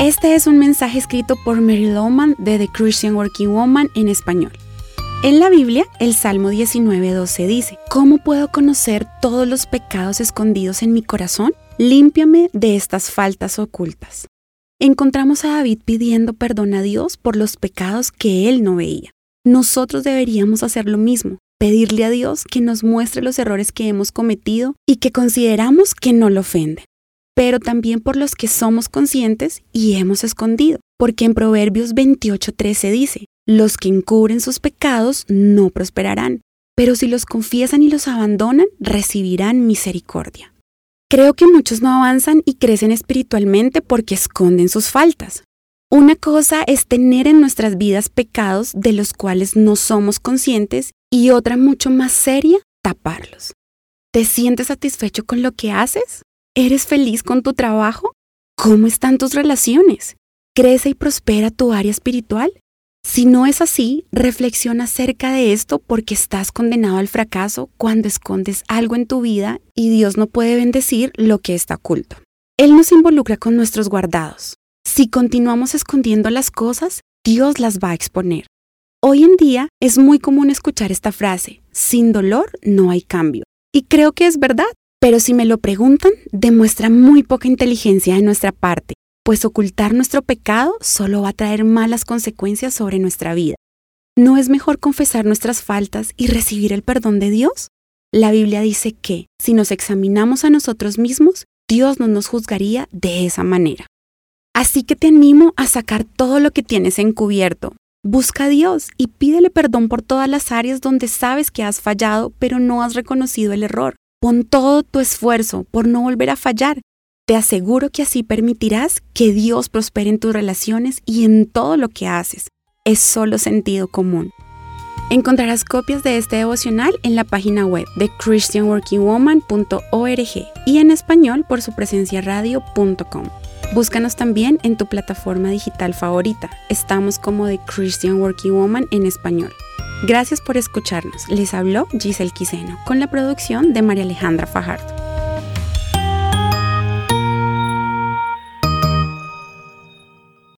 Este es un mensaje escrito por Mary Lowman de The Christian Working Woman en español. En la Biblia, el Salmo 19:12 dice, ¿Cómo puedo conocer todos los pecados escondidos en mi corazón? Límpiame de estas faltas ocultas. Encontramos a David pidiendo perdón a Dios por los pecados que él no veía. Nosotros deberíamos hacer lo mismo, pedirle a Dios que nos muestre los errores que hemos cometido y que consideramos que no lo ofenden, pero también por los que somos conscientes y hemos escondido, porque en Proverbios 28:13 dice, los que encubren sus pecados no prosperarán, pero si los confiesan y los abandonan, recibirán misericordia. Creo que muchos no avanzan y crecen espiritualmente porque esconden sus faltas. Una cosa es tener en nuestras vidas pecados de los cuales no somos conscientes y otra mucho más seria, taparlos. ¿Te sientes satisfecho con lo que haces? ¿Eres feliz con tu trabajo? ¿Cómo están tus relaciones? ¿Crece y prospera tu área espiritual? Si no es así, reflexiona acerca de esto porque estás condenado al fracaso cuando escondes algo en tu vida y Dios no puede bendecir lo que está oculto. Él nos involucra con nuestros guardados. Si continuamos escondiendo las cosas, Dios las va a exponer. Hoy en día es muy común escuchar esta frase, sin dolor no hay cambio. Y creo que es verdad, pero si me lo preguntan, demuestra muy poca inteligencia de nuestra parte, pues ocultar nuestro pecado solo va a traer malas consecuencias sobre nuestra vida. ¿No es mejor confesar nuestras faltas y recibir el perdón de Dios? La Biblia dice que, si nos examinamos a nosotros mismos, Dios no nos juzgaría de esa manera. Así que te animo a sacar todo lo que tienes encubierto, Busca a Dios y pídele perdón por todas las áreas donde sabes que has fallado, pero no has reconocido el error. Pon todo tu esfuerzo por no volver a fallar. Te aseguro que así permitirás que Dios prospere en tus relaciones y en todo lo que haces. Es solo sentido común. Encontrarás copias de este devocional en la página web de christianworkingwoman.org y en español por su presencia radio.com. Búscanos también en tu plataforma digital favorita. Estamos como The Christian Working Woman en español. Gracias por escucharnos. Les habló Giselle Quiseno con la producción de María Alejandra Fajardo.